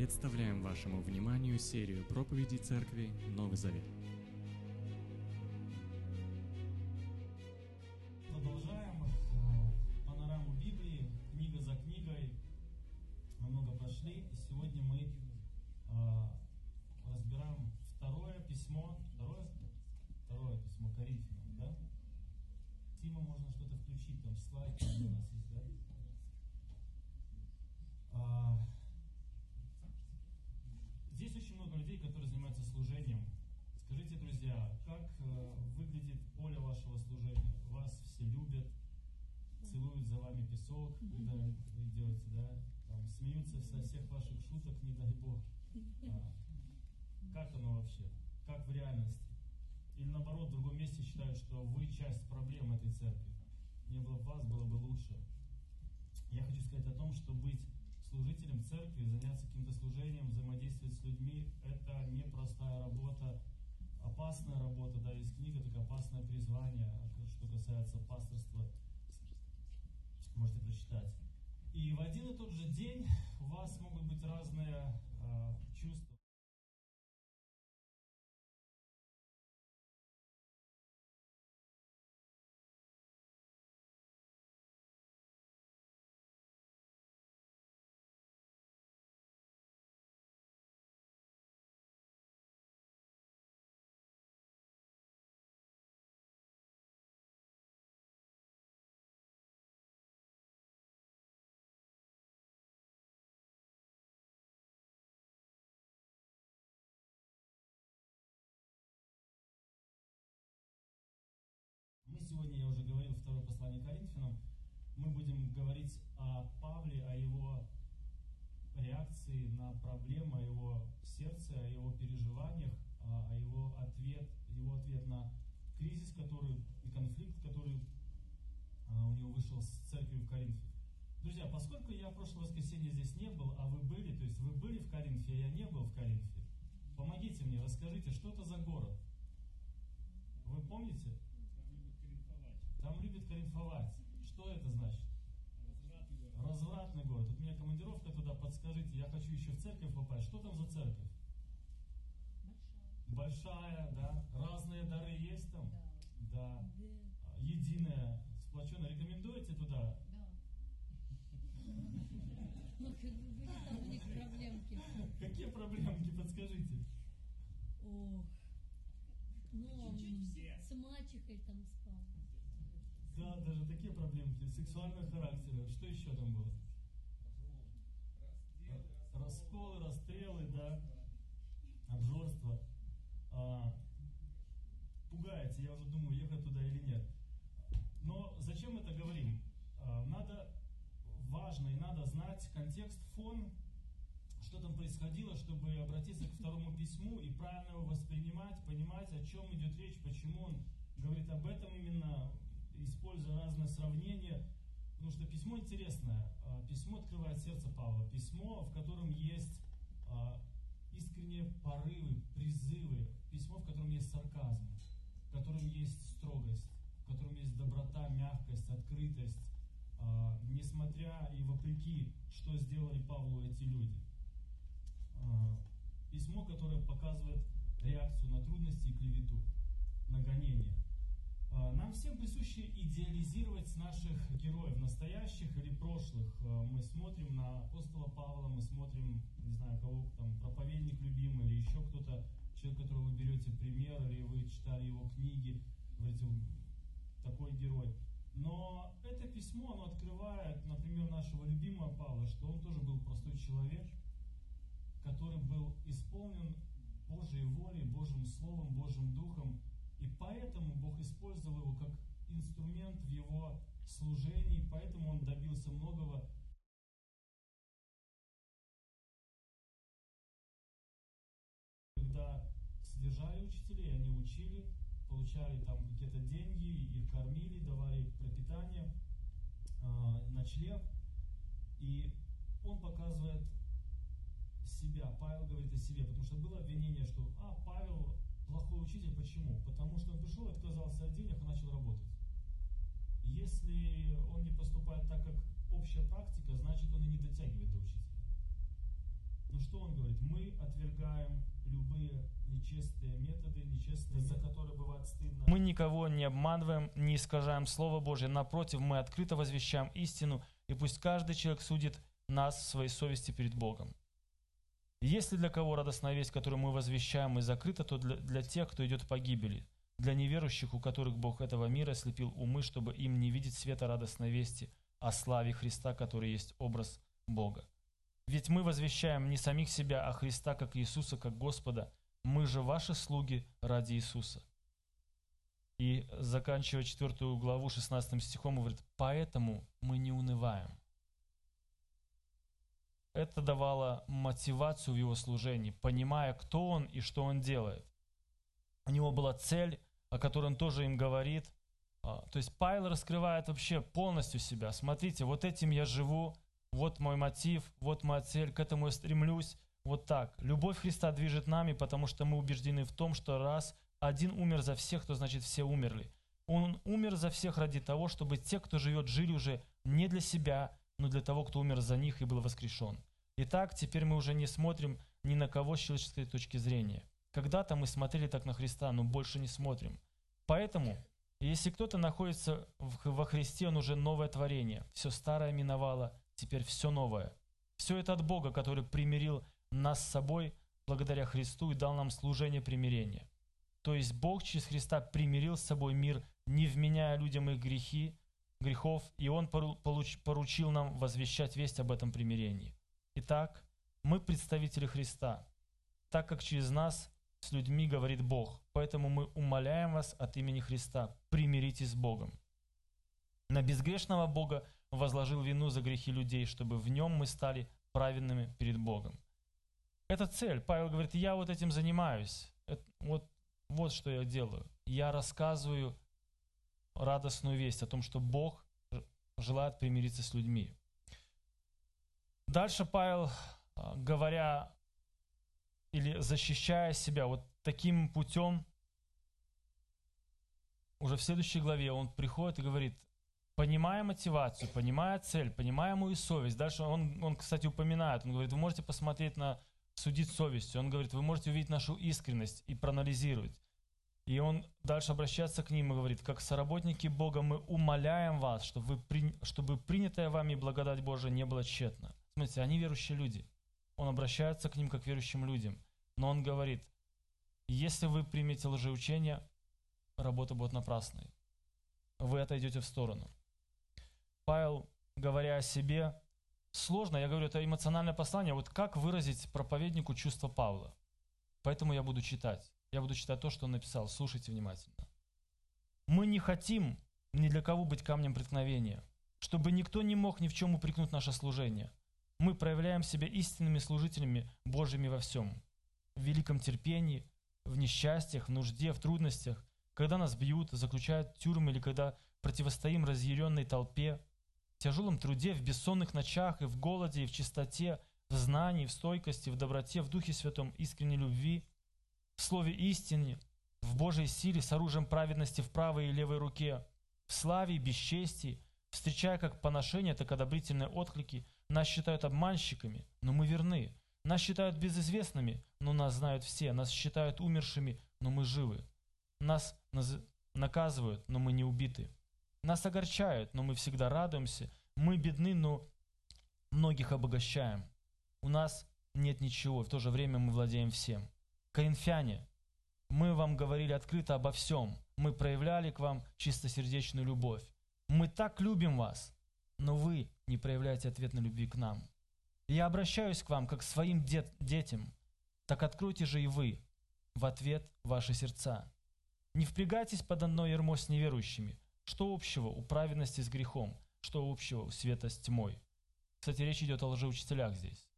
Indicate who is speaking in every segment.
Speaker 1: Представляем вашему вниманию серию проповедей Церкви Новый Завет.
Speaker 2: Вами песок, когда вы идете, да? Там, смеются со всех ваших шуток, не дай бог. А, как оно вообще? Как в реальности? Или наоборот, в другом месте считают, что вы часть проблем этой церкви. Не было бы вас, было бы лучше. Я хочу сказать о том, что быть служителем церкви, заняться каким-то служением, взаимодействовать с людьми, это непростая работа, опасная работа, да, есть книга, так опасное призвание, что касается пасторства, можете прочитать. И в один и тот же день у вас могут быть разные сегодня, я уже говорил, второе послание Коринфянам, мы будем говорить о Павле, о его реакции на проблемы, о его сердце, о его переживаниях, о о его ответ, его ответ на кризис, который и конфликт, который а, у него вышел с церковью в Коринфе. Друзья, поскольку я в прошлое воскресенье здесь не был, а вы были, то есть вы были в Коринфе, а я не был в Коринфе, помогите мне, расскажите, что это за город? Вы помните? Коринфовать. Что это значит? Развратный город. Тут у меня командировка туда, подскажите, я хочу еще в церковь попасть. Что там за церковь? Большая, да? Разные дары есть там? Да. А, Единая, сплоченная. Рекомендуете туда?
Speaker 3: Ну, как бы были там у них проблемки.
Speaker 2: Какие проблемки, подскажите?
Speaker 3: Ох. Ну, он
Speaker 4: Чуть-чуть все.
Speaker 3: с мачехой там спал.
Speaker 2: Да, даже такие проблемки сексуального характера. Что еще там было? Расколы, расстрелы, да, обжорство. А, пугаете, я уже думаю, ехать туда или нет. Но зачем это говорим? А, надо, важно и надо знать контекст, фон, что там происходило, чтобы обратиться к второму письму и правильно его воспринимать, понимать, о чем идет речь, почему он говорит об этом именно, используя разные сравнения. Потому что письмо интересное. А, Письмо открывает сердце Павла. Письмо, в котором есть а, искренние порывы, призывы. Письмо, в котором есть сарказм, в котором есть строгость, в котором есть доброта, мягкость, открытость. А, Несмотря и вопреки, что сделали Павлу эти люди. Письмо, которое показывает реакцию на трудности и клевету, на гонение. А, Нам всем присуще идеализировать наших героев, настоящих или прошлых. А, Мы смотрим на апостола Павла, мы смотрим, не знаю, кого там, проповедник любимый или еще кто-то, человек, которого вы берете пример, или вы читали его книги, говорите, «М, такой герой. Но это письмо, оно открывает, например, нашего любимого Павла, что он тоже был простой человек, который был исполнен Божьей волей, Божьим Словом, Божьим Духом, и поэтому Бог использовал его как инструмент в его служении, поэтому он добился многого. Когда содержали учителей, они учили, получали там какие-то деньги, их кормили, давали пропитание, э, ночлег. И он показывает себя, Павел говорит о себе, потому что было обвинение, что а, Павел плохой учитель, почему? Потому что он пришел, отказался от денег и начал работать. Если он не поступает так, как общая практика, значит он и не дотягивает до учителя. Но
Speaker 4: что он говорит? Мы отвергаем любые нечестные методы, нечестные, за которые бывает стыдно.
Speaker 2: Мы никого не обманываем, не искажаем Слово Божье. Напротив, мы открыто возвещаем истину, и пусть каждый человек судит нас в своей совести перед Богом. Если для кого радостная весть, которую мы возвещаем, и закрыта, то для, для тех, кто идет в погибели, для неверующих, у которых Бог этого мира слепил умы, чтобы им не видеть света радостной вести о славе Христа, который есть образ Бога. Ведь мы возвещаем не самих себя, а Христа как Иисуса, как Господа. Мы же ваши слуги ради Иисуса. И заканчивая 4 главу 16 стихом, он говорит, «Поэтому мы не унываем». Это давало мотивацию в его служении, понимая, кто он и что он делает. У него была цель, о которой он тоже им говорит. А, то есть Павел раскрывает вообще полностью себя. Смотрите, вот этим я живу, вот мой мотив, вот моя цель, к этому я стремлюсь. Вот так. Любовь Христа движет нами, потому что мы убеждены в том, что раз один умер за всех, то значит все умерли. Он умер за всех ради того, чтобы те, кто живет, жили уже не для себя, но для того, кто умер за них и был воскрешен. Итак, теперь мы уже не смотрим ни на кого с человеческой точки зрения. Когда-то мы смотрели так на Христа, но больше не смотрим. Поэтому, если кто-то находится во Христе, он уже новое творение. Все старое миновало, теперь все новое. Все это от Бога, который примирил нас с собой благодаря Христу и дал нам служение примирения. То есть Бог через Христа примирил с собой мир, не вменяя людям их грехи, грехов, и Он поручил нам возвещать весть об этом примирении. Итак, мы представители Христа, так как через нас с людьми говорит Бог. Поэтому мы умоляем вас от имени Христа, примиритесь с Богом. На безгрешного Бога возложил вину за грехи людей, чтобы в нем мы стали праведными перед Богом. Это цель. Павел говорит, я вот этим занимаюсь. Это, вот, вот что я делаю. Я рассказываю радостную весть о том, что Бог желает примириться с людьми. Дальше Павел, а, говоря или защищая себя вот таким путем, уже в следующей главе он приходит и говорит, понимая мотивацию, понимая цель, понимая мою совесть. Дальше он, он, кстати, упоминает, он говорит, вы можете посмотреть на судить совестью. Он говорит, вы можете увидеть нашу искренность и проанализировать. И он дальше обращается к ним и говорит, как соработники Бога мы умоляем вас, чтобы, вы, чтобы принятая вами благодать Божия не была тщетна. Смотрите, они верующие люди. Он обращается к ним как к верующим людям. Но он говорит, если вы примете лжеучение, работа будет напрасной. Вы отойдете в сторону. Павел, говоря о себе, сложно, я говорю, это эмоциональное послание. Вот как выразить проповеднику чувство Павла? Поэтому я буду читать. Я буду читать то, что он написал. Слушайте внимательно. Мы не хотим ни для кого быть камнем преткновения, чтобы никто не мог ни в чем упрекнуть наше служение. Мы проявляем себя истинными служителями Божьими во всем. В великом терпении, в несчастьях, в нужде, в трудностях, когда нас бьют, заключают в тюрьмы или когда противостоим разъяренной толпе, в тяжелом труде, в бессонных ночах и в голоде, и в чистоте, в знании, в стойкости, в доброте, в Духе Святом, искренней любви, слове истине, в Божьей силе с оружием праведности в правой и левой руке, в славе и бесчестии, встречая как поношение, так и одобрительные отклики, нас считают обманщиками, но мы верны. Нас считают безызвестными, но нас знают все. Нас считают умершими, но мы живы. Нас наказывают, но мы не убиты. Нас огорчают, но мы всегда радуемся. Мы бедны, но многих обогащаем. У нас нет ничего, в то же время мы владеем всем. Коринфяне, мы вам говорили открыто обо всем. Мы проявляли к вам чистосердечную любовь. Мы так любим вас, но вы не проявляете ответной любви к нам. Я обращаюсь к вам, как к своим дет детям. Так откройте же и вы в ответ ваши сердца. Не впрягайтесь под одно ермо с неверующими, что общего у праведности с грехом? Что общего у света с тьмой? Кстати, речь идет о лжеучителях здесь.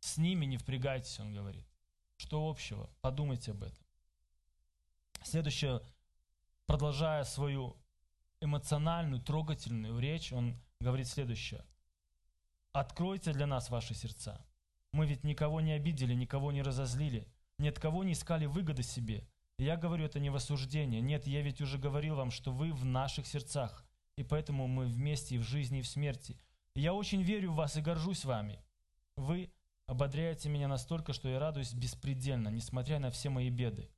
Speaker 2: С ними не впрягайтесь, он говорит. Что общего? Подумайте об этом. Следующее, продолжая свою эмоциональную, трогательную речь, он говорит следующее. «Откройте для нас ваши сердца. Мы ведь никого не обидели, никого не разозлили, ни от кого не искали выгоды себе, я говорю это не в осуждение. Нет, я ведь уже говорил вам, что вы в наших сердцах, и поэтому мы вместе и в жизни, и в смерти. я очень верю в вас и горжусь вами. Вы ободряете меня настолько, что я радуюсь беспредельно, несмотря на все мои беды.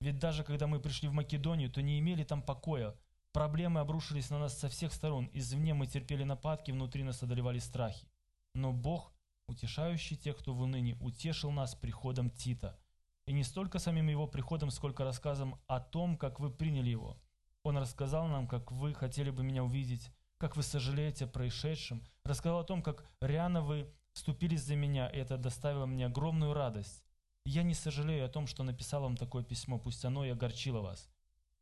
Speaker 2: Ведь даже когда мы пришли в Македонию, то не имели там покоя. Проблемы обрушились на нас со всех сторон. Извне мы терпели нападки, внутри нас одолевали страхи. Но Бог, утешающий тех, кто в унынии, утешил нас приходом Тита. И не столько самим его приходом, сколько рассказом о том, как вы приняли его. Он рассказал нам, как вы хотели бы меня увидеть, как вы сожалеете о происшедшем, рассказал о том, как рьяно вы вступились за меня, и это доставило мне огромную радость. Я не сожалею о том, что написал вам такое письмо, пусть оно и огорчило вас.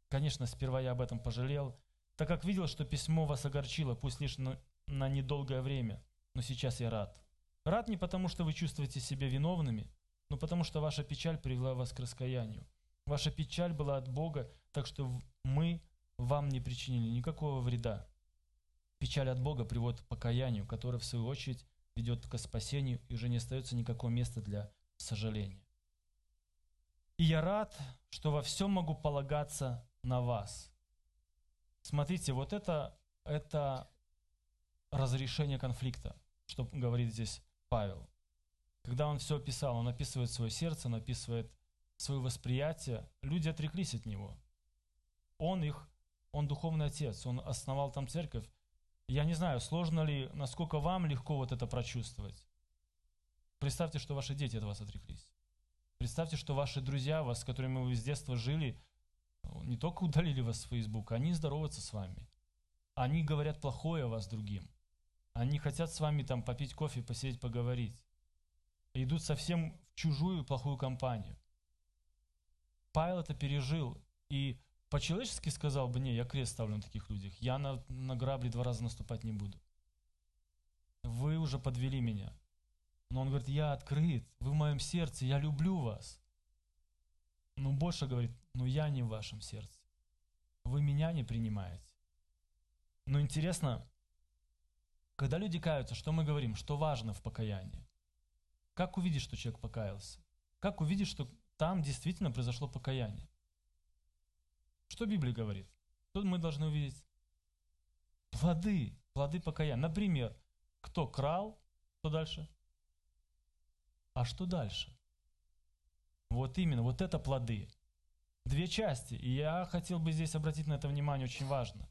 Speaker 2: Конечно, сперва я об этом пожалел, так как видел, что письмо вас огорчило, пусть лишь на, на недолгое время, но сейчас я рад. Рад не потому, что вы чувствуете себя виновными, но потому что ваша печаль привела вас к раскаянию. Ваша печаль была от Бога, так что мы вам не причинили никакого вреда. Печаль от Бога приводит к покаянию, которое, в свою очередь, ведет к спасению, и уже не остается никакого места для сожаления. И я рад, что во всем могу полагаться на вас. Смотрите, вот это, это разрешение конфликта, что говорит здесь Павел. Когда он все описал, он описывает свое сердце, он описывает свое восприятие, люди отреклись от него. Он их, он духовный отец, он основал там церковь. Я не знаю, сложно ли, насколько вам легко вот это прочувствовать. Представьте, что ваши дети от вас отреклись. Представьте, что ваши друзья, вас, с которыми вы с детства жили, не только удалили вас с Facebook, они здороваются с вами. Они говорят плохое о вас другим. Они хотят с вами там попить кофе, посидеть, поговорить. Идут совсем в чужую плохую компанию. Павел это пережил и по-человечески сказал бы, не, я крест ставлю на таких людях, я на, на грабли два раза наступать не буду. Вы уже подвели меня. Но он говорит, я открыт, вы в моем сердце, я люблю вас. Но больше говорит, но я не в вашем сердце. Вы меня не принимаете. Но интересно, когда люди каются, что мы говорим, что важно в покаянии? Как увидеть, что человек покаялся? Как увидеть, что там действительно произошло покаяние? Что Библия говорит? Тут мы должны увидеть плоды, плоды покаяния. Например, кто крал, что дальше? А что дальше? Вот именно, вот это плоды. Две части. И я хотел бы здесь обратить на это внимание, очень важно.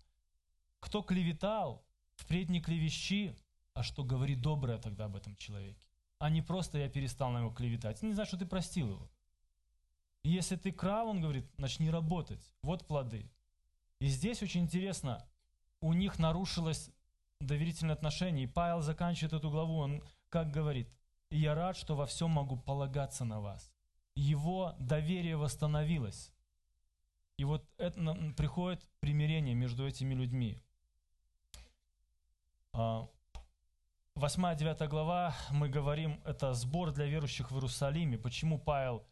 Speaker 2: Кто клеветал, впредь не клевещи, а что говорит доброе тогда об этом человеке. А не просто я перестал на него клеветать. Не значит, что ты простил его. И если ты крал, он говорит, начни работать. Вот плоды. И здесь очень интересно, у них нарушилось доверительное отношение. И Павел заканчивает эту главу, он как говорит, и я рад, что во всем могу полагаться на вас. Его доверие восстановилось. И вот это приходит примирение между этими людьми. 8-9 а, глава, мы говорим, это сбор для верующих в Иерусалиме. Почему Павел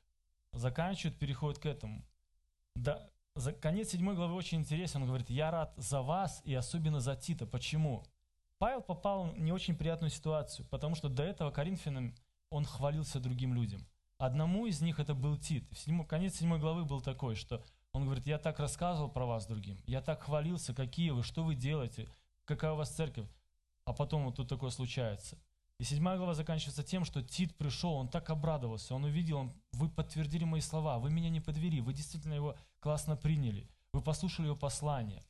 Speaker 2: заканчивает, переходит к этому? Да, за, конец 7 главы очень интересен. Он говорит, я рад за вас и особенно за Тита. Почему? Павел попал в не очень приятную ситуацию, потому что до этого Коринфянам он хвалился другим людям. Одному из них это был Тит. В седьмой, конец седьмой главы был такой, что он говорит, я так рассказывал про вас другим, я так хвалился, какие вы, что вы делаете, какая у вас церковь. А потом вот тут такое случается. И седьмая глава заканчивается тем, что Тит пришел, он так обрадовался, он увидел, он, вы подтвердили мои слова, вы меня не подвели, вы действительно его классно приняли, вы послушали его послание.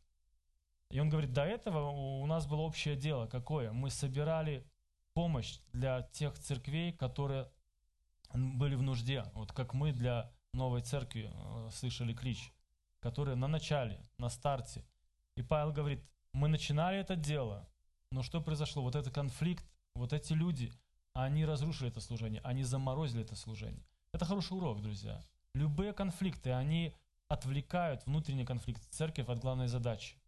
Speaker 2: И он говорит, до этого у нас было общее дело. Какое? Мы собирали помощь для тех церквей, которые были в нужде. Вот как мы для новой церкви э, слышали клич, которые на начале, на старте. И Павел говорит, мы начинали это дело, но что произошло? Вот этот конфликт, вот эти люди, они разрушили это служение, они заморозили это служение. Это хороший урок, друзья. Любые конфликты, они отвлекают внутренний конфликт церковь от главной задачи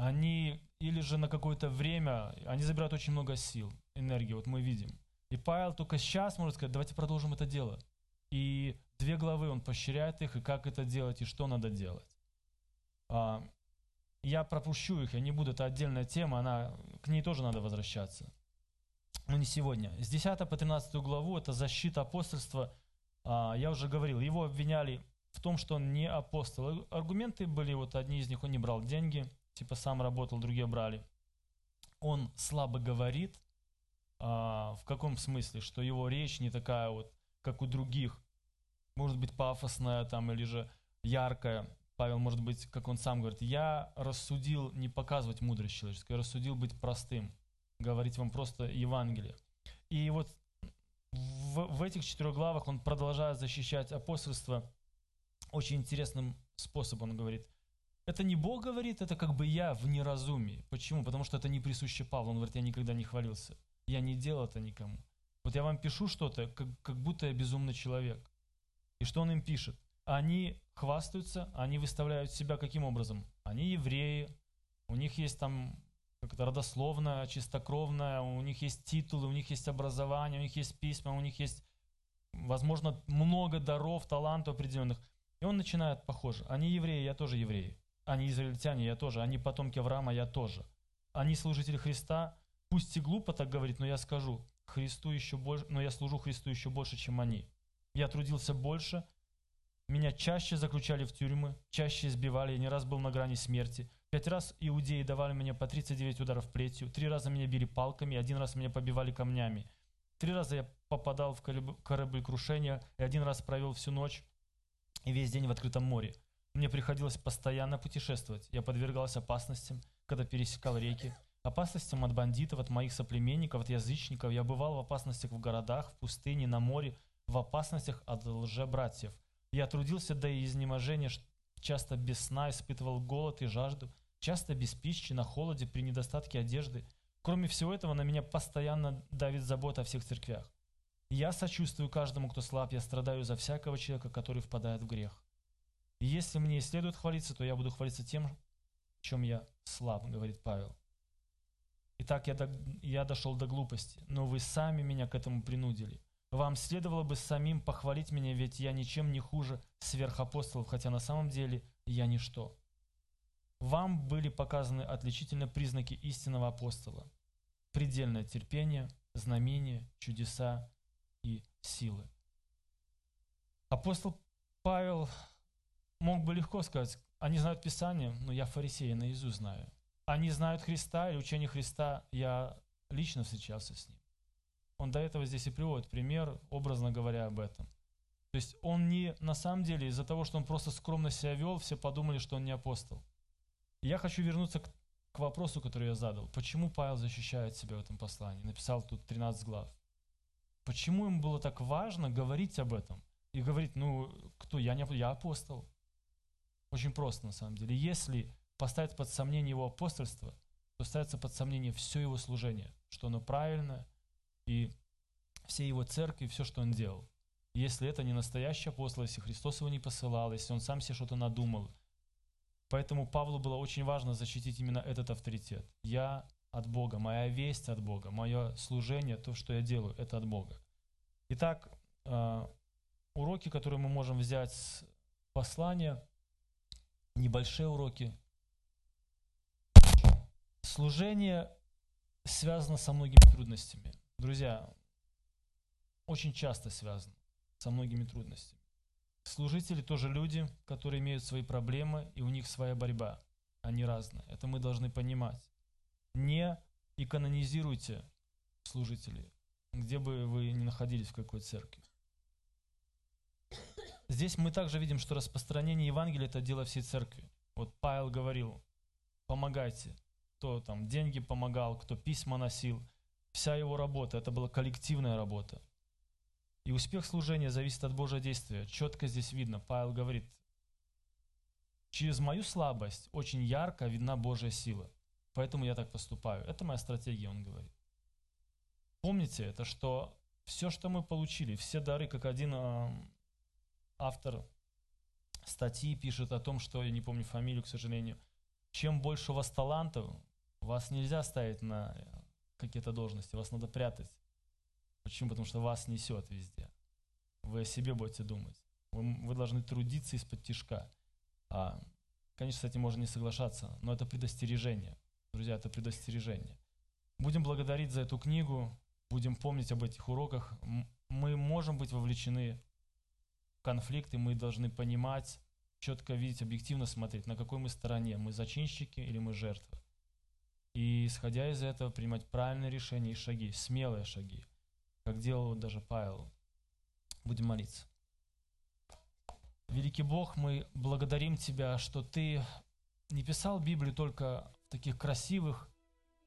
Speaker 2: они или же на какое-то время, они забирают очень много сил, энергии, вот мы видим. И Павел только сейчас может сказать, давайте продолжим это дело. И две главы он поощряет их, и как это делать, и что надо делать. А, я пропущу их, я не буду, это отдельная тема, она, к ней тоже надо возвращаться. Но не сегодня. С 10 по 13 главу это защита апостольства. А, я уже говорил, его обвиняли в том, что он не апостол. Аргументы были, вот одни из них, он не брал деньги – типа сам работал, другие брали. Он слабо говорит, А, в каком смысле? Что его речь не такая вот, как у других. Может быть, пафосная там или же яркая. Павел, может быть, как он сам говорит, я рассудил не показывать мудрость человеческую, я рассудил быть простым, говорить вам просто Евангелие. И вот в, в этих четырех главах он продолжает защищать апостольство очень интересным способом. Он говорит, это не Бог говорит, это как бы я в неразумии. Почему? Потому что это не присуще Павлу. Он говорит, я никогда не хвалился. Я не делал это никому. Вот я вам пишу что-то, как, как будто я безумный человек. И что он им пишет? Они хвастаются, они выставляют себя каким образом? Они евреи, у них есть там как это родословное, чистокровное, у них есть титулы, у них есть образование, у них есть письма, у них есть, возможно, много даров, талантов определенных. И он начинает похоже. Они евреи, я тоже еврей. Они израильтяне, я тоже. Они потомки Авраама, я тоже. Они служители Христа. Пусть и глупо так говорить, но я скажу, Христу еще больше, но я служу Христу еще больше, чем они. Я трудился больше, меня чаще заключали в тюрьмы, чаще избивали, я не раз был на грани смерти. Пять раз иудеи давали мне по 39 ударов плетью, три раза меня били палками, один раз меня побивали камнями. Три раза я попадал в кораблекрушение, и один раз провел всю ночь и весь день в открытом море. Мне приходилось постоянно путешествовать. Я подвергался опасностям, когда пересекал реки. Опасностям от бандитов, от моих соплеменников, от язычников. Я бывал в опасностях в городах, в пустыне, на море, в опасностях от лжебратьев. Я трудился до изнеможения, часто без сна, испытывал голод и жажду, часто без пищи, на холоде, при недостатке одежды. Кроме всего этого, на меня постоянно давит забота о всех церквях. Я сочувствую каждому, кто слаб, я страдаю за всякого человека, который впадает в грех. И если мне и следует хвалиться, то я буду хвалиться тем, в чем я слаб, говорит Павел. Итак, я, до, я дошел до глупости, но вы сами меня к этому принудили. Вам следовало бы самим похвалить меня, ведь я ничем не хуже сверхапостолов, хотя на самом деле я ничто. Вам были показаны отличительные признаки истинного апостола. Предельное терпение, знамения, чудеса и силы. Апостол Павел мог бы легко сказать, они знают Писание, но я фарисея наизусть знаю. Они знают Христа или учение Христа, я лично встречался с ним. Он до этого здесь и приводит пример, образно говоря об этом. То есть он не, на самом деле, из-за того, что он просто скромно себя вел, все подумали, что он не апостол. И я хочу вернуться к, к вопросу, который я задал. Почему Павел защищает себя в этом послании? Написал тут 13 глав. Почему ему было так важно говорить об этом? И говорить, ну, кто? Я не я апостол. Очень просто на самом деле. Если поставить под сомнение его апостольство, то ставится под сомнение все его служение, что оно правильное, и все его церкви, все, что он делал. Если это не настоящий апостол, если Христос его не посылал, если он сам себе что-то надумал. Поэтому Павлу было очень важно защитить именно этот авторитет. Я от Бога, моя весть от Бога, мое служение, то, что я делаю, это от Бога. Итак, э, уроки, которые мы можем взять с послания, небольшие уроки. Служение связано со многими трудностями. Друзья, очень часто связано со многими трудностями. Служители тоже люди, которые имеют свои проблемы, и у них своя борьба. Они разные. Это мы должны понимать. Не икононизируйте служителей, где бы вы ни находились, в какой церкви. Здесь мы также видим, что распространение Евангелия – это дело всей церкви. Вот Павел говорил, помогайте. Кто там деньги помогал, кто письма носил. Вся его работа – это была коллективная работа. И успех служения зависит от Божьего действия. Четко здесь видно. Павел говорит, через мою слабость очень ярко видна Божья сила. Поэтому я так поступаю. Это моя стратегия, он говорит. Помните это, что все, что мы получили, все дары, как один автор статьи пишет о том, что, я не помню фамилию, к сожалению, чем больше у вас талантов, вас нельзя ставить на какие-то должности, вас надо прятать. Почему? Потому что вас несет везде. Вы о себе будете думать. Вы, вы должны трудиться из-под тишка. А, конечно, с этим можно не соглашаться, но это предостережение. Друзья, это предостережение. Будем благодарить за эту книгу, будем помнить об этих уроках. Мы можем быть вовлечены конфликты, мы должны понимать, четко видеть, объективно смотреть, на какой мы стороне, мы зачинщики или мы жертвы. И исходя из этого принимать правильные решения и шаги, смелые шаги, как делал даже Павел. Будем молиться. Великий Бог, мы благодарим Тебя, что Ты не писал Библию только в таких красивых,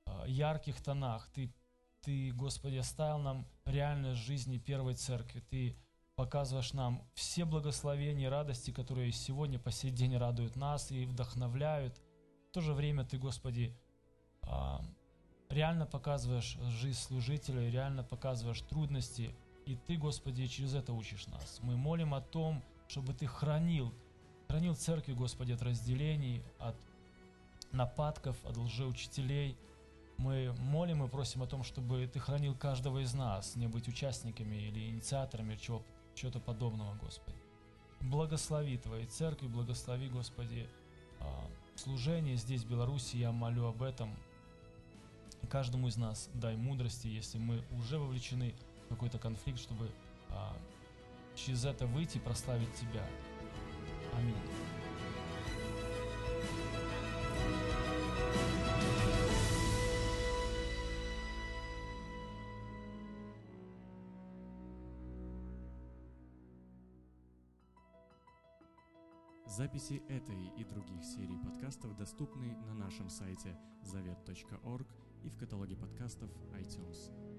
Speaker 2: а, ярких тонах. Ты, Ты, Господи, оставил нам реальность жизни первой церкви. Ты показываешь нам все благословения и радости, которые сегодня по сей день радуют нас и вдохновляют. В то же время Ты, Господи, реально показываешь жизнь служителя, реально показываешь трудности, и Ты, Господи, через это учишь нас. Мы молим о том, чтобы Ты хранил, хранил церкви, Господи, от разделений, от нападков, от лжеучителей. Мы молим и просим о том, чтобы Ты хранил каждого из нас, не быть участниками или инициаторами чего, чего-то подобного, Господи. Благослови Твоей церкви, благослови, Господи, а, служение здесь, в Беларуси. Я молю об этом. Каждому из нас дай мудрости, если мы уже вовлечены в какой-то конфликт, чтобы а, через это выйти и прославить Тебя. Аминь.
Speaker 1: Записи этой и других серий подкастов доступны на нашем сайте завет.орг и в каталоге подкастов iTunes.